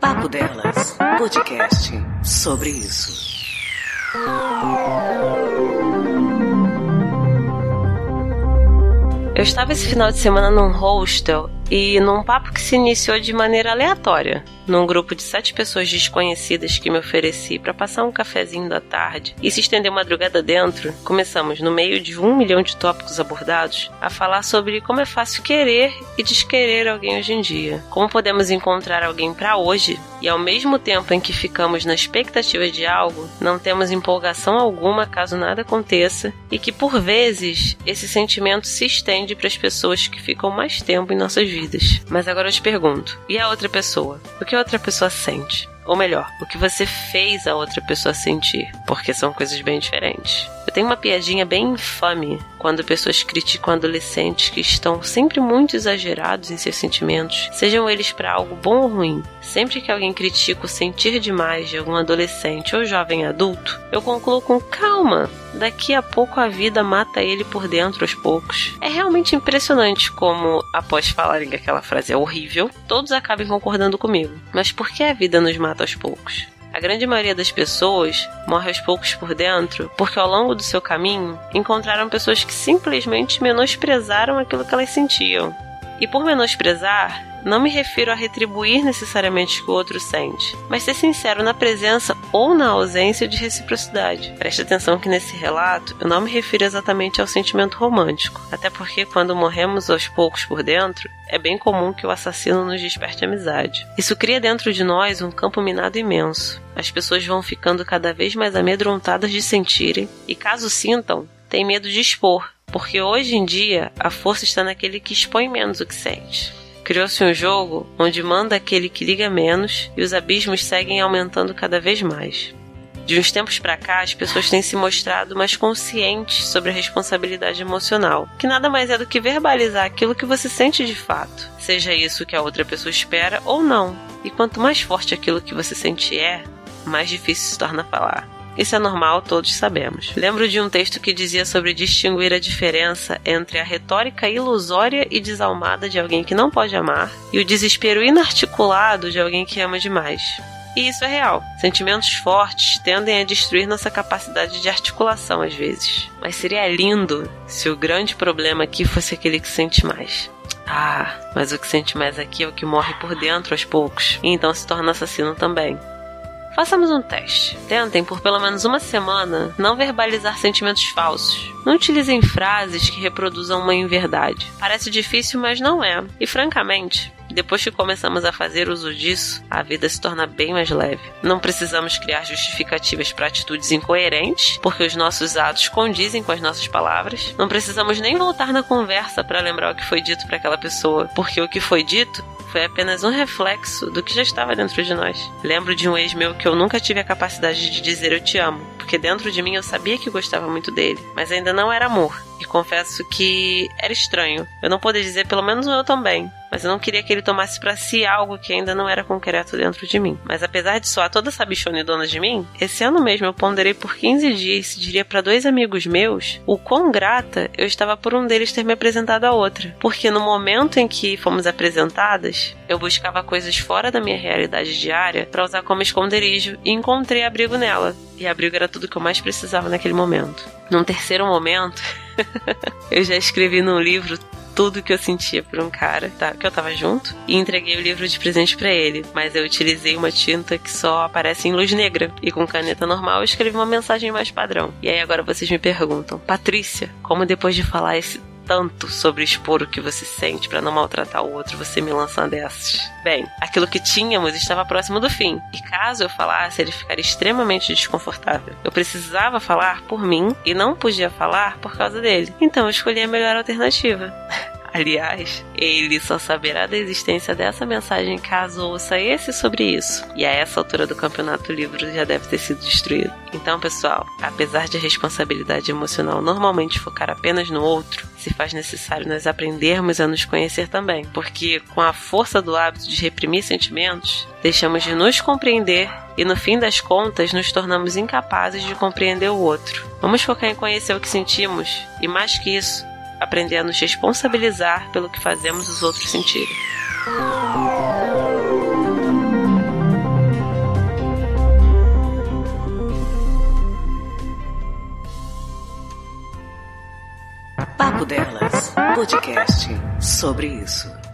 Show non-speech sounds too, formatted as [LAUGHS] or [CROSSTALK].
Papo Delas, podcast sobre isso. Eu estava esse final de semana num hostel e num papo que se iniciou de maneira aleatória num grupo de sete pessoas desconhecidas que me ofereci para passar um cafezinho da tarde e se estender madrugada dentro, começamos, no meio de um milhão de tópicos abordados, a falar sobre como é fácil querer e desquerer alguém hoje em dia. Como podemos encontrar alguém para hoje e ao mesmo tempo em que ficamos na expectativa de algo, não temos empolgação alguma caso nada aconteça e que por vezes esse sentimento se estende para as pessoas que ficam mais tempo em nossas vidas. Mas agora eu te pergunto, e a outra pessoa? O que outra pessoa sente. Ou melhor, o que você fez a outra pessoa sentir, porque são coisas bem diferentes. Eu tenho uma piadinha bem infame quando pessoas criticam adolescentes que estão sempre muito exagerados em seus sentimentos, sejam eles para algo bom ou ruim. Sempre que alguém critica o sentir demais de algum adolescente ou jovem adulto, eu concluo com calma. Daqui a pouco a vida mata ele por dentro aos poucos. É realmente impressionante como, após falarem que aquela frase é horrível, todos acabem concordando comigo. Mas por que a vida nos mata aos poucos? A grande maioria das pessoas morre aos poucos por dentro porque ao longo do seu caminho encontraram pessoas que simplesmente menosprezaram aquilo que elas sentiam. E por menosprezar, não me refiro a retribuir necessariamente o que o outro sente, mas ser sincero na presença ou na ausência de reciprocidade. Preste atenção que nesse relato eu não me refiro exatamente ao sentimento romântico, até porque quando morremos aos poucos por dentro, é bem comum que o assassino nos desperte amizade. Isso cria dentro de nós um campo minado imenso. As pessoas vão ficando cada vez mais amedrontadas de sentirem, e caso sintam, têm medo de expor, porque hoje em dia a força está naquele que expõe menos o que sente. Criou-se um jogo onde manda aquele que liga menos e os abismos seguem aumentando cada vez mais. De uns tempos para cá, as pessoas têm se mostrado mais conscientes sobre a responsabilidade emocional, que nada mais é do que verbalizar aquilo que você sente de fato, seja isso que a outra pessoa espera ou não. E quanto mais forte aquilo que você sente é, mais difícil se torna falar. Isso é normal, todos sabemos. Lembro de um texto que dizia sobre distinguir a diferença entre a retórica ilusória e desalmada de alguém que não pode amar e o desespero inarticulado de alguém que ama demais. E isso é real. Sentimentos fortes tendem a destruir nossa capacidade de articulação às vezes. Mas seria lindo se o grande problema aqui fosse aquele que sente mais. Ah, mas o que sente mais aqui é o que morre por dentro aos poucos, e então se torna assassino também. Façamos um teste. Tentem, por pelo menos uma semana, não verbalizar sentimentos falsos. Não utilizem frases que reproduzam uma inverdade. Parece difícil, mas não é. E francamente, depois que começamos a fazer uso disso, a vida se torna bem mais leve. Não precisamos criar justificativas para atitudes incoerentes, porque os nossos atos condizem com as nossas palavras. Não precisamos nem voltar na conversa para lembrar o que foi dito para aquela pessoa, porque o que foi dito foi apenas um reflexo do que já estava dentro de nós. Lembro de um ex meu que eu nunca tive a capacidade de dizer eu te amo, porque dentro de mim eu sabia que gostava muito dele, mas ainda não era amor. E confesso que era estranho. Eu não podia dizer, pelo menos eu também. Mas eu não queria que ele tomasse para si algo que ainda não era concreto dentro de mim. Mas apesar de soar toda essa bichona e dona de mim, esse ano mesmo eu ponderei por 15 dias e diria para dois amigos meus o quão grata eu estava por um deles ter me apresentado a outra. Porque no momento em que fomos apresentadas, eu buscava coisas fora da minha realidade diária para usar como esconderijo e encontrei abrigo nela. E abrigo era tudo que eu mais precisava naquele momento. Num terceiro momento, [LAUGHS] eu já escrevi num livro tudo que eu sentia por um cara, tá? Que eu tava junto. E entreguei o livro de presente para ele. Mas eu utilizei uma tinta que só aparece em luz negra. E com caneta normal eu escrevi uma mensagem mais padrão. E aí agora vocês me perguntam, Patrícia, como depois de falar esse tanto sobre expor o que você sente para não maltratar o outro, você me lança uma dessas. Bem, aquilo que tínhamos estava próximo do fim, e caso eu falasse, ele ficaria extremamente desconfortável. Eu precisava falar por mim e não podia falar por causa dele. Então eu escolhi a melhor alternativa. [LAUGHS] Aliás, ele só saberá da existência dessa mensagem caso ouça esse sobre isso. E a essa altura do campeonato, o livro já deve ter sido destruído. Então, pessoal, apesar de a responsabilidade emocional normalmente focar apenas no outro, se faz necessário nós aprendermos a nos conhecer também. Porque com a força do hábito de reprimir sentimentos, deixamos de nos compreender e no fim das contas nos tornamos incapazes de compreender o outro. Vamos focar em conhecer o que sentimos e mais que isso, aprender a nos responsabilizar pelo que fazemos os outros sentirem. Papo Delas, podcast sobre isso.